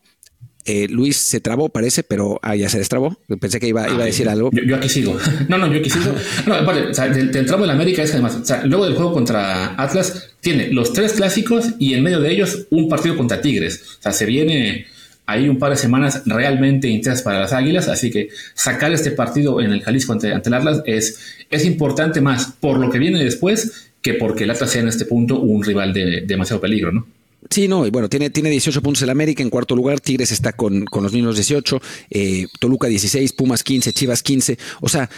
Eh, Luis se trabó, parece, pero ah, ya se destrabó. Pensé que iba, iba a decir algo. Yo, aquí sigo. No, no, yo aquí sigo. No, vale, o sea, del, tramo de la América es que además, o sea, luego del juego contra Atlas, tiene los tres clásicos y en medio de ellos un partido contra Tigres. O sea, se viene hay un par de semanas realmente intensas para las Águilas, así que sacar este partido en el Jalisco ante, el Atlas es, es importante más por lo que viene después que porque el Atlas sea en este punto un rival de, demasiado peligro, ¿no? Sí, no, y bueno, tiene, tiene 18 puntos el América en cuarto lugar, Tigres está con, con los mismos 18, eh, Toluca 16, Pumas 15, Chivas 15, o sea,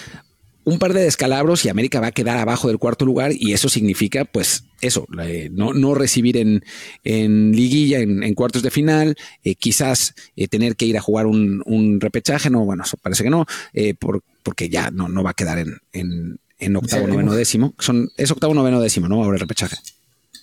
un par de descalabros y América va a quedar abajo del cuarto lugar y eso significa, pues, eso, no, no recibir en, en liguilla, en, cuartos de final, eh, quizás eh, tener que ir a jugar un, repechaje, no, bueno, eso parece que no, eh, por, porque ya no, no va a quedar en, en, en octavo, noveno, décimo. Son, es octavo, noveno, décimo, ¿no? Ahora el repechaje.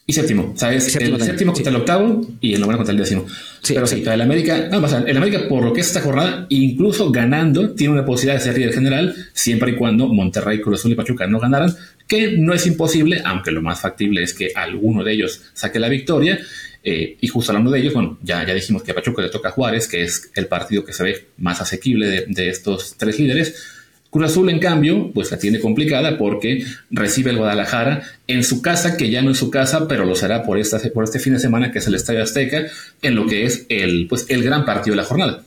Y séptimo, o sea, es el séptimo contra el octavo y el noveno contra el décimo. Sí, Pero sí, el América, no, el América, por lo que es esta jornada, incluso ganando, tiene una posibilidad de ser líder general, siempre y cuando Monterrey, Cruz Azul y Pachuca no ganaran, que no es imposible, aunque lo más factible es que alguno de ellos saque la victoria. Eh, y justo hablando de ellos, bueno, ya, ya dijimos que a Pachuca le toca a Juárez, que es el partido que se ve más asequible de, de estos tres líderes Cruz Azul, en cambio, pues la tiene complicada porque recibe el Guadalajara en su casa, que ya no es su casa, pero lo será por, esta, por este fin de semana, que es el Estadio Azteca, en lo que es el, pues, el gran partido de la jornada.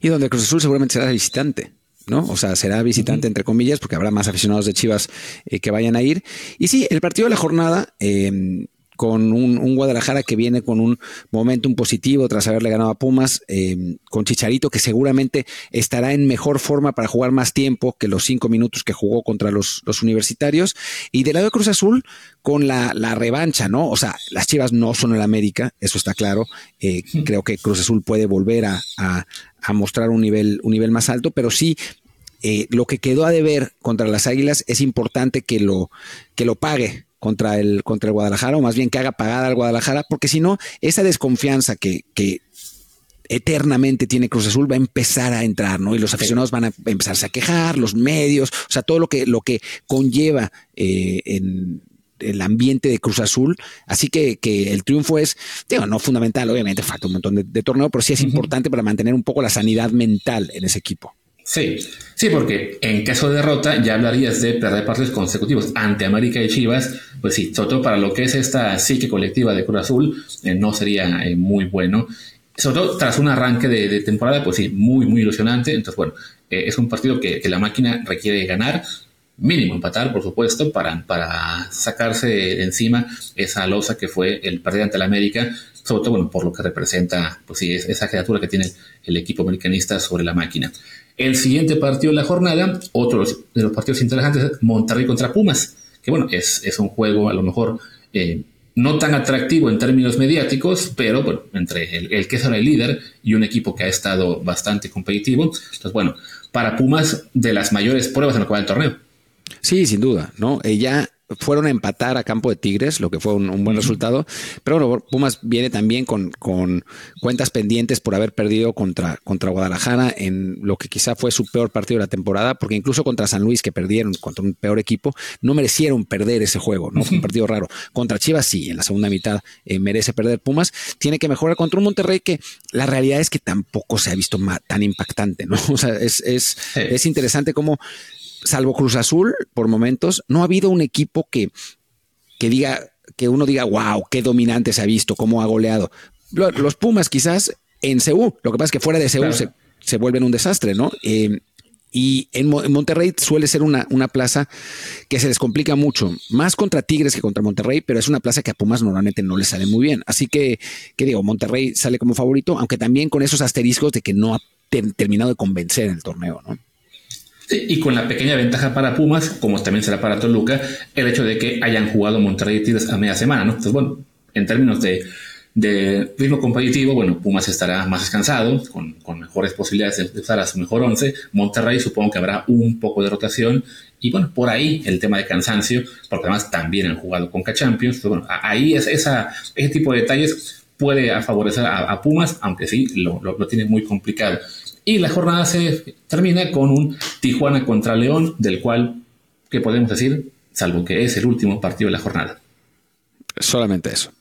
Y donde Cruz Azul seguramente será visitante. ¿no? O sea, será visitante entre comillas, porque habrá más aficionados de Chivas eh, que vayan a ir. Y sí, el partido de la jornada, eh, con un, Guadalajara que viene con un momentum positivo tras haberle ganado a Pumas, eh, con Chicharito que seguramente estará en mejor forma para jugar más tiempo que los cinco minutos que jugó contra los, universitarios. Y del lado de Cruz Azul, con la, revancha, ¿no? O sea, las Chivas no son el América, eso está claro. Eh, creo que Cruz Azul puede volver a, mostrar un nivel, un nivel más alto, pero sí eh, lo que quedó a deber contra las Águilas es importante que lo, que lo pague contra el, contra el Guadalajara, o más bien que haga pagada al Guadalajara, porque si no, esa desconfianza que, que eternamente tiene Cruz Azul va a empezar a entrar, ¿no? Y los aficionados van a empezarse a quejar, los medios, o sea, todo lo que, lo que conlleva eh, en el ambiente de Cruz Azul. Así que, que, el triunfo es, digo, no fundamental, obviamente falta un montón de, de torneo, pero sí es importante para mantener un poco la sanidad mental en ese equipo. Sí, sí, porque en caso de derrota ya hablarías de perder partidos consecutivos ante América y Chivas, pues sí, sobre todo para lo que es esta psique colectiva de Cruz Azul, eh, no sería eh, muy bueno. Sobre todo tras un arranque de, temporada, pues sí, muy, muy ilusionante. Entonces, bueno, eh, es un partido que, la máquina requiere ganar, mínimo empatar, por supuesto, para, para sacarse de encima esa losa que fue el partido ante la América, sobre todo, bueno, por lo que representa, pues sí, esa criatura que tiene el equipo americanista sobre la máquina. El siguiente partido de la jornada, otro de los partidos interesantes, Monterrey contra Pumas, que bueno, es, es un juego a lo mejor eh, no tan atractivo en términos mediáticos, pero bueno, entre el, que es ahora el líder y un equipo que ha estado bastante competitivo. Entonces, bueno, para Pumas de las mayores pruebas en la cual del torneo. Sí, sin duda, ¿no? Ella fueron a empatar a campo de Tigres, lo que fue un, buen resultado. Pero bueno, Pumas viene también con, con, cuentas pendientes por haber perdido contra, contra Guadalajara en lo que quizá fue su peor partido de la temporada, porque incluso contra San Luis, que perdieron contra un peor equipo, no merecieron perder ese juego, ¿no? Fue un partido raro. Contra Chivas sí, en la segunda mitad eh, merece perder Pumas. Tiene que mejorar contra un Monterrey que la realidad es que tampoco se ha visto tan impactante, ¿no? O sea, es, es, es interesante cómo salvo Cruz Azul, por momentos, no ha habido un equipo que, que diga, que uno diga, wow, qué dominante se ha visto, cómo ha goleado. Los Pumas quizás en Ceú, lo que pasa es que fuera de Ceú se, vuelven un desastre, ¿no? Eh, y en, Monterrey suele ser una, una, plaza que se les complica mucho, más contra Tigres que contra Monterrey, pero es una plaza que a Pumas normalmente no le sale muy bien. Así que, ¿qué digo? Monterrey sale como favorito, aunque también con esos asteriscos de que no ha terminado de convencer en el torneo, ¿no? Y con la pequeña ventaja para Pumas, como también será para Toluca, el hecho de que hayan jugado Monterrey y Tigres a media semana, ¿no? Entonces, bueno, en términos de, de ritmo competitivo, bueno, Pumas estará más descansado, con, con, mejores posibilidades de usar a su mejor once. Monterrey supongo que habrá un poco de rotación. Y bueno, por ahí el tema de cansancio, porque además también han jugado con K-Champions. Entonces, bueno, ahí es esa, ese tipo de detalles puede favorecer a, Pumas, aunque sí, lo, lo, lo tiene muy complicado. Y la jornada se termina con un Tijuana contra León, del cual, ¿qué podemos decir? Salvo que es el último partido de la jornada. Solamente eso.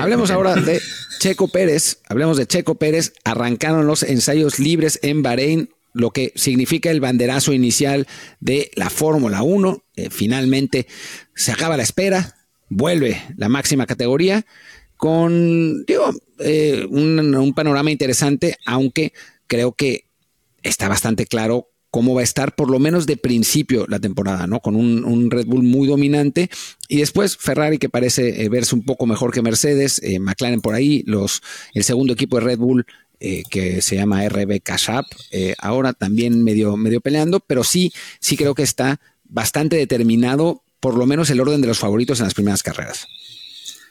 hablemos ahora de Checo Pérez. Hablemos de Checo Pérez. Arrancaron los ensayos libres en Bahrein, lo que significa el banderazo inicial de la Fórmula 1. Eh, finalmente se acaba la espera, vuelve la máxima categoría con digo, eh, un, panorama interesante, aunque creo que está bastante claro cómo va a estar, por lo menos de principio, la temporada, ¿no? Con un, Red Bull muy dominante. Y después Ferrari, que parece eh, verse un poco mejor que Mercedes, eh, McLaren por ahí, los, el segundo equipo de Red Bull. Eh, que se llama RB Cash App, ahora también medio, medio peleando, pero sí, sí creo que está bastante determinado, por lo menos el orden de los favoritos en las primeras carreras.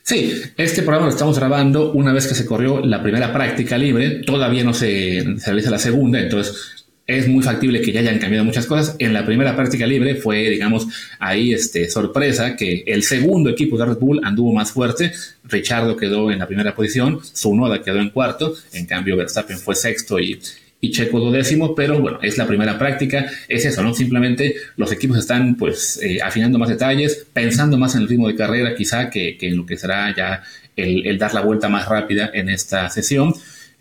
Sí, este programa lo estamos grabando una vez que se corrió la primera práctica libre, todavía no se, realiza la segunda, entonces es muy factible que ya hayan cambiado muchas cosas. En la primera práctica libre fue, digamos, ahí este, sorpresa que el segundo equipo de Red Bull anduvo más fuerte. Richardo quedó en la primera posición, Zunoda quedó en cuarto, en cambio Verstappen fue sexto y, y Checo duodécimo, pero bueno, es la primera práctica, es eso, ¿no? Simplemente los equipos están pues eh, afinando más detalles, pensando más en el ritmo de carrera quizá que, en lo que será ya el, dar la vuelta más rápida en esta sesión.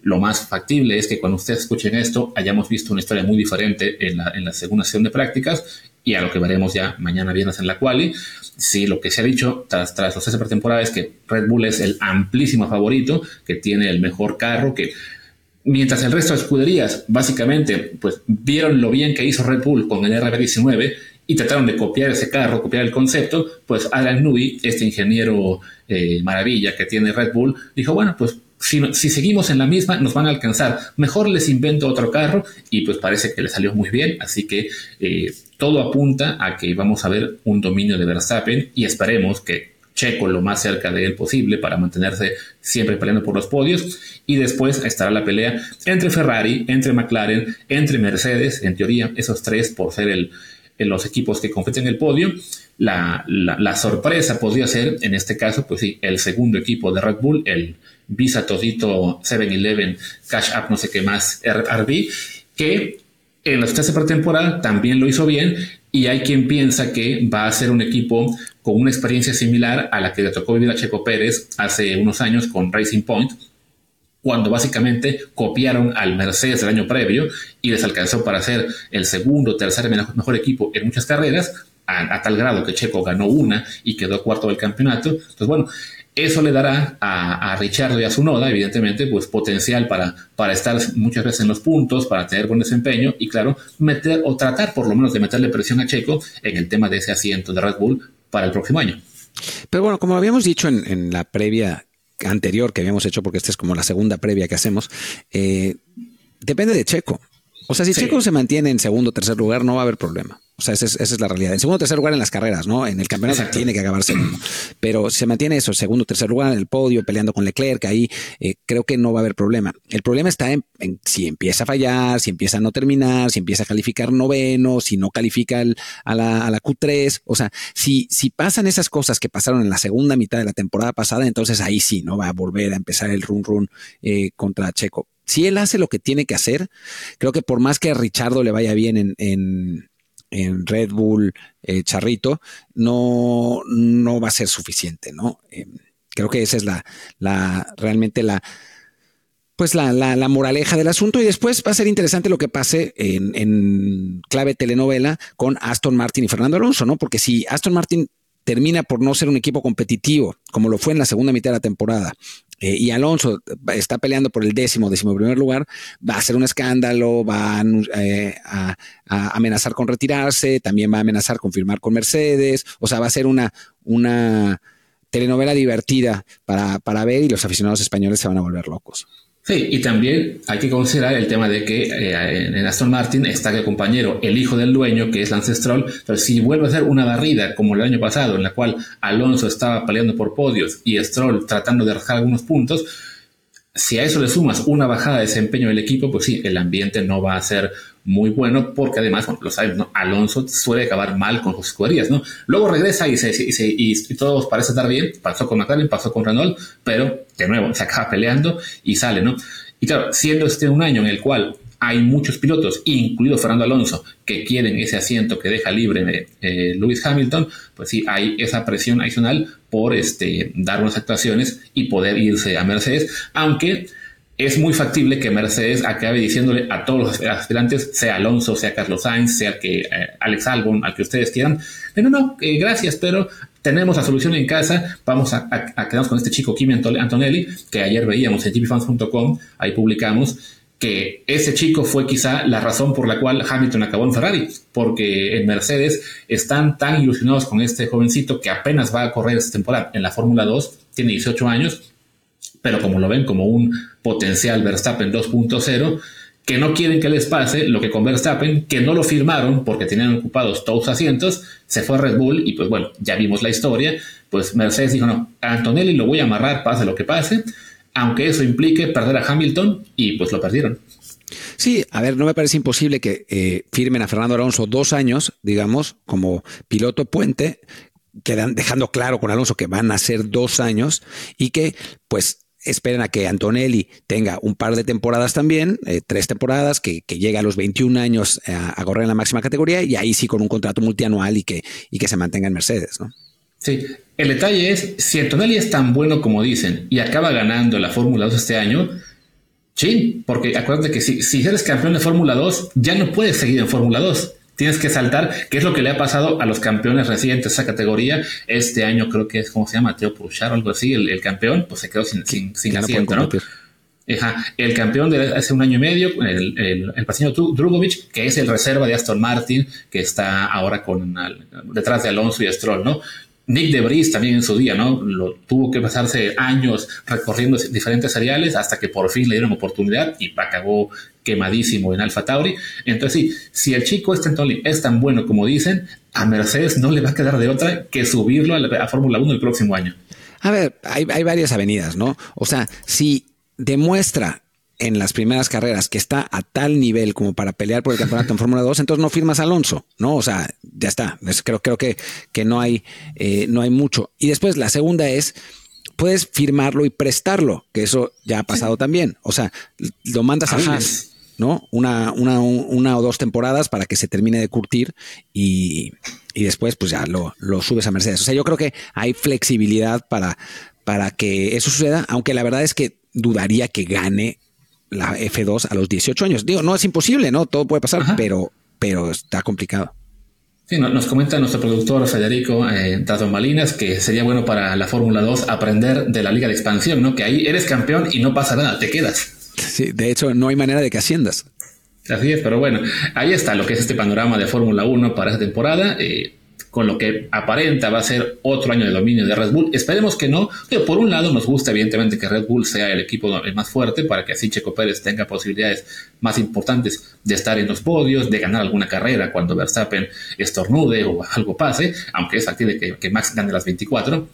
Lo más factible es que cuando ustedes escuchen esto hayamos visto una historia muy diferente en la, en la segunda sesión de prácticas y a lo que veremos ya mañana viernes en la quali. Sí, lo que se ha dicho tras, tras los tres temporadas es que Red Bull es el amplísimo favorito, que tiene el mejor carro, que Mientras el resto de escuderías, básicamente, pues vieron lo bien que hizo Red Bull con el RB19 y trataron de copiar ese carro, copiar el concepto, pues Alan Nui, este ingeniero eh, maravilla que tiene Red Bull, dijo, bueno, pues si, si, seguimos en la misma, nos van a alcanzar. Mejor les invento otro carro y pues parece que le salió muy bien. Así que eh, todo apunta a que vamos a ver un dominio de Verstappen y esperemos que Checo lo más cerca de él posible para mantenerse siempre peleando por los podios. Y después estará la pelea entre Ferrari, entre McLaren, entre Mercedes, en teoría, esos tres por ser el, los equipos que compiten el podio. La, sorpresa podría ser, en este caso, pues sí, el segundo equipo de Red Bull, el Visa Todito 7-Eleven Cash App, no sé qué más, RB, que en tres de pretemporada también lo hizo bien y hay quien piensa que va a ser un equipo con una experiencia similar a la que le tocó vivir a Checo Pérez hace unos años con Racing Point, cuando básicamente copiaron al Mercedes del año previo y les alcanzó para ser el segundo, tercer mejor equipo en muchas carreras, a, tal grado que Checo ganó una y quedó cuarto del campeonato. Entonces, bueno, eso le dará a, a Richardo y a Zunoda, evidentemente, pues potencial para, para estar muchas veces en los puntos, para tener buen desempeño y, claro, meter o tratar por lo menos de meterle presión a Checo en el tema de ese asiento de Red Bull para el próximo año. Pero bueno, como habíamos dicho en, la previa anterior que habíamos hecho, porque esta es como la segunda previa que hacemos, eh, depende de Checo. O sea, si Checo se mantiene en segundo o tercer lugar, no va a haber problema. O sea, esa es, la realidad. En segundo o tercer lugar en las carreras, ¿no? En el campeonato tiene que acabar segundo. Pero se mantiene eso, segundo o tercer lugar en el podio, peleando con Leclerc, ahí eh, creo que no va a haber problema. El problema está en, si empieza a fallar, si empieza a no terminar, si empieza a calificar noveno, si no califica a, la, a, la, Q3. O sea, si, si pasan esas cosas que pasaron en la segunda mitad de la temporada pasada, entonces ahí sí, ¿no? Va a volver a empezar el run run eh, contra Checo. Si él hace lo que tiene que hacer, creo que por más que a Richardo le vaya bien en, en, en Red Bull eh, Charrito, no, no va a ser suficiente, ¿no? Eh, creo que esa es la, la realmente la, pues la, la, moraleja del asunto y después va a ser interesante lo que pase en, en, clave telenovela con Aston Martin y Fernando Alonso, ¿no? Porque si Aston Martin termina por no ser un equipo competitivo, como lo fue en la segunda mitad de la temporada, eh, y Alonso está peleando por el décimo, décimo primer lugar, va a ser un escándalo, va eh, a, amenazar con retirarse, también va a amenazar con firmar con Mercedes, o sea, va a ser una, una telenovela divertida para, para ver y los aficionados españoles se van a volver locos. Sí, y también hay que considerar el tema de que eh, en Aston Martin está el compañero, el hijo del dueño, que es Lance Stroll. Entonces, si vuelve a ser una barrida como el año pasado, en la cual Alonso estaba peleando por podios y Stroll tratando de arrancar algunos puntos, si a eso le sumas una bajada de desempeño del equipo, pues sí, el ambiente no va a ser muy bueno, porque además, bueno, lo sabes, ¿no? Alonso suele acabar mal con sus escuderías, ¿no? Luego regresa y, se, y, todo parece estar bien, pasó con McLaren, pasó con Renault, pero de nuevo se acaba peleando y sale, ¿no? Y claro, siendo este un año en el cual hay muchos pilotos, incluido Fernando Alonso, que quieren ese asiento que deja libre eh, Lewis Hamilton, pues sí, hay esa presión adicional por este, dar unas actuaciones y poder irse a Mercedes, aunque es muy factible que Mercedes acabe diciéndole a todos los aspirantes, sea Alonso, sea Carlos Sainz, sea que eh, Alex Albon, al que ustedes quieran, no, no, eh, gracias, pero tenemos la solución en casa, vamos a, quedarnos con este chico Kimi Antonelli, que ayer veíamos en gpfans.com, ahí publicamos, que ese chico fue quizá la razón por la cual Hamilton acabó en Ferrari, porque en Mercedes están tan ilusionados con este jovencito que apenas va a correr esta temporada en la Fórmula 2, tiene 18 años, pero como lo ven como un potencial Verstappen 2.0, que no quieren que les pase lo que con Verstappen, que no lo firmaron porque tenían ocupados todos asientos, se fue a Red Bull y pues bueno, ya vimos la historia, pues Mercedes dijo, no, a Antonelli lo voy a amarrar, pase lo que pase, aunque eso implique perder a Hamilton y pues lo perdieron. Sí, a ver, no me parece imposible que eh, firmen a Fernando Alonso dos años, digamos, como piloto puente, quedan dejando claro con Alonso que van a ser dos años y que pues esperen a que Antonelli tenga un par de temporadas también, eh, tres temporadas, que, llegue a los 21 años a, correr en la máxima categoría y ahí sí con un contrato multianual y que, y que se mantenga en Mercedes, ¿no? Sí, el detalle es, si Antonelli es tan bueno como dicen y acaba ganando la Fórmula 2 este año, sí, porque acuérdate que si, si eres campeón de Fórmula 2, ya no puedes seguir en Fórmula 2 tienes que saltar, que es lo que le ha pasado a los campeones recientes de esa categoría. Este año creo que es, ¿cómo se llama? Teo Purchar o algo así, el, campeón, pues se quedó sin, sin, sin asiento, ¿no? El campeón de hace un año y medio, el, el, el Drugovic, que es el reserva de Aston Martin, que está ahora con detrás de Alonso y Stroll, ¿no? Nick Debris también en su día, ¿no? Lo, tuvo que pasarse años recorriendo diferentes seriales hasta que por fin le dieron oportunidad y acabó quemadísimo en Alfa Tauri. Entonces, sí, si el chico es tan bueno como dicen, a Mercedes no le va a quedar de otra que subirlo a, Fórmula 1 el próximo año. A ver, hay, hay varias avenidas, ¿no? O sea, si demuestra en las primeras carreras que está a tal nivel como para pelear por el campeonato en Fórmula 2, entonces no firmas a Alonso, ¿no? O sea, ya está. creo, creo que, que no, hay, eh, no hay mucho. Y después la segunda es, puedes firmarlo y prestarlo, que eso ya ha pasado también. O sea, lo mandas a Haas, ¿no? Una, una, una, o dos temporadas para que se termine de curtir y, y después pues ya lo, lo, subes a Mercedes. O sea, yo creo que hay flexibilidad para, para que eso suceda, aunque la verdad es que dudaría que gane la F2 a los 18 años. Digo, no es imposible, ¿no? Todo puede pasar, pero, pero está complicado. Sí, nos comenta nuestro productor Federico eh, Malinas que sería bueno para la Fórmula 2 aprender de la Liga de Expansión, ¿no? Que ahí eres campeón y no pasa nada, te quedas. Sí, de hecho, no hay manera de que asciendas. Así es, pero bueno, ahí está lo que es este panorama de Fórmula 1 para esta temporada. Eh, con lo que aparenta va a ser otro año de dominio de Red Bull. Esperemos que no, pero por un lado nos gusta evidentemente que Red Bull sea el equipo más fuerte para que así Checo Pérez tenga posibilidades más importantes de estar en los podios, de ganar alguna carrera cuando Verstappen estornude o algo pase, aunque es factible que, que Max gane las 24.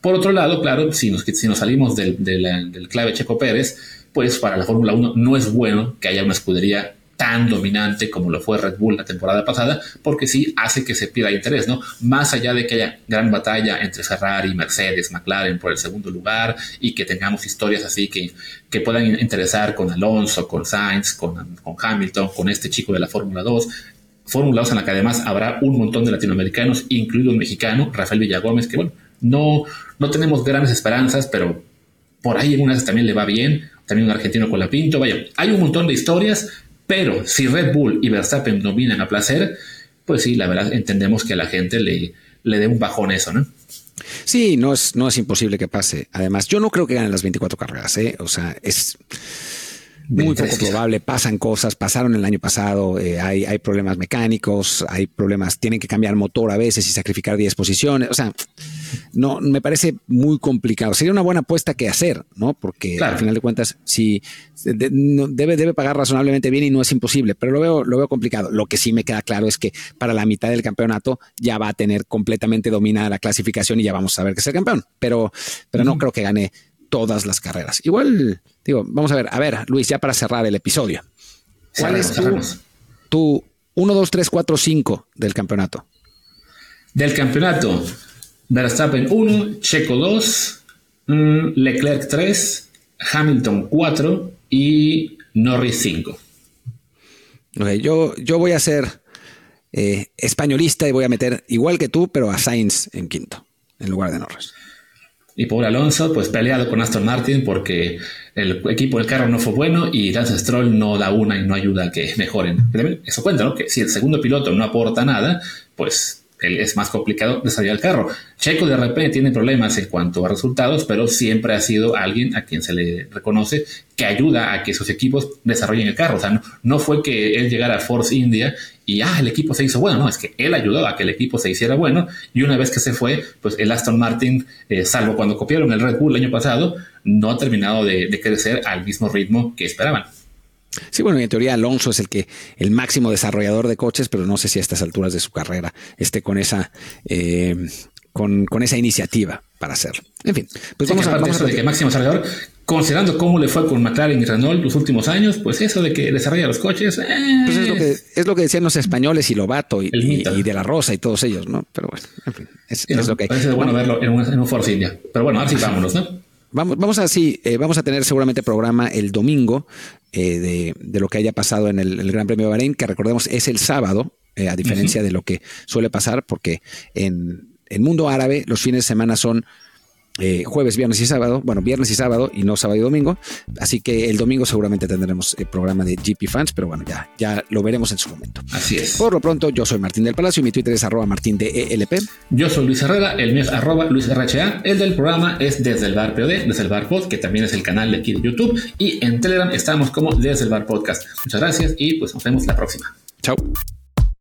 Por otro lado, claro, si nos, si nos salimos del, del clave Checo Pérez, pues para la Fórmula 1 no es bueno que haya una escudería tan dominante como lo fue Red Bull la temporada pasada, porque sí hace que se pierda interés, ¿no? Más allá de que haya gran batalla entre Ferrari, Mercedes, McLaren por el segundo lugar y que tengamos historias así que, que puedan interesar con Alonso, con Sainz, con, con Hamilton, con este chico de la Fórmula 2, Fórmula 2 en la que además habrá un montón de latinoamericanos, incluido un mexicano, Rafael Villagómez, que bueno, no, no tenemos grandes esperanzas, pero por ahí en también le va bien, también un argentino con la Pinto, vaya, hay un montón de historias pero si Red Bull y Verstappen dominan a placer, pues sí, la verdad entendemos que a la gente le, le dé un bajón eso, ¿no? Sí, no es, no es imposible que pase. Además, yo no creo que ganen las 24 carreras, ¿eh? O sea, es muy poco probable, pasan cosas, pasaron el año pasado, eh, hay, hay problemas mecánicos, hay problemas, tienen que cambiar motor a veces y sacrificar 10 posiciones, o sea, no, me parece muy complicado. Sería una buena apuesta que hacer, ¿no? Porque al final de cuentas, sí, debe, debe pagar razonablemente bien y no es imposible, pero lo veo, lo veo complicado. Lo que sí me queda claro es que para la mitad del campeonato ya va a tener completamente dominada la clasificación y ya vamos a ver que es el campeón. Pero, pero no creo que gane todas las carreras. Igual, digo, vamos a ver, a ver, Luis, ya para cerrar el episodio. ¿Cuál es tu, 1, 2, 3, 4, 5 del campeonato? Del campeonato, Verstappen 1, Checo 2, mm, Leclerc 3, Hamilton 4 y Norris 5. yo, yo voy a ser eh, españolista y voy a meter igual que tú, pero a Sainz en quinto, en lugar de Norris. Y por Alonso, pues peleado con Aston Martin porque el equipo del carro no fue bueno y Lance Stroll no da una y no ayuda a que mejoren. Eso cuenta, ¿no? Que si el segundo piloto no aporta nada, pues es más complicado desarrollar el carro. Checo de repente tiene problemas en cuanto a resultados, pero siempre ha sido alguien a quien se le reconoce que ayuda a que sus equipos desarrollen el carro. O sea, no, fue que él llegara a Force India y ah, el equipo se hizo bueno, no, es que él ayudó a que el equipo se hiciera bueno y una vez que se fue, pues el Aston Martin, eh, salvo cuando copiaron el Red Bull el año pasado, no ha terminado de crecer al mismo ritmo que esperaban. Sí, bueno, en teoría Alonso es el que el máximo desarrollador de coches, pero no sé si a estas alturas de su carrera esté con esa eh, con, esa iniciativa para hacerlo. En fin, pues vamos, a, vamos de que máximo desarrollador, considerando cómo le fue con McLaren y Renault los últimos años, pues eso de que desarrolla los coches, eh, pues es lo que es lo que decían los españoles y Lobato y, y, de la Rosa y todos ellos, ¿no? Pero bueno, en fin, es, lo que Parece bueno, verlo en un, en un Force India. Pero bueno, ahora sí vámonos, ¿no? Vamos, vamos a eh, vamos a tener seguramente programa el domingo eh, de, lo que haya pasado en el, Gran Premio de Bahrein, que recordemos es el sábado, eh, a diferencia de lo que suele pasar, porque en el mundo árabe los fines de semana son eh, jueves, viernes y sábado, bueno, viernes y sábado y no sábado y domingo, así que el domingo seguramente tendremos el programa de GP Fans, pero bueno, ya, ya lo veremos en su momento. Así es. Por lo pronto, yo soy Martín del Palacio y mi Twitter es arroba martín de ELP. Yo soy Luis Herrera, el mío es arroba Luis RHA, el del programa es desde el bar POD, desde el bar pod, que también es el canal de aquí de YouTube, y en Telegram estamos como desde el bar podcast. Muchas gracias y pues nos vemos la próxima. Chao.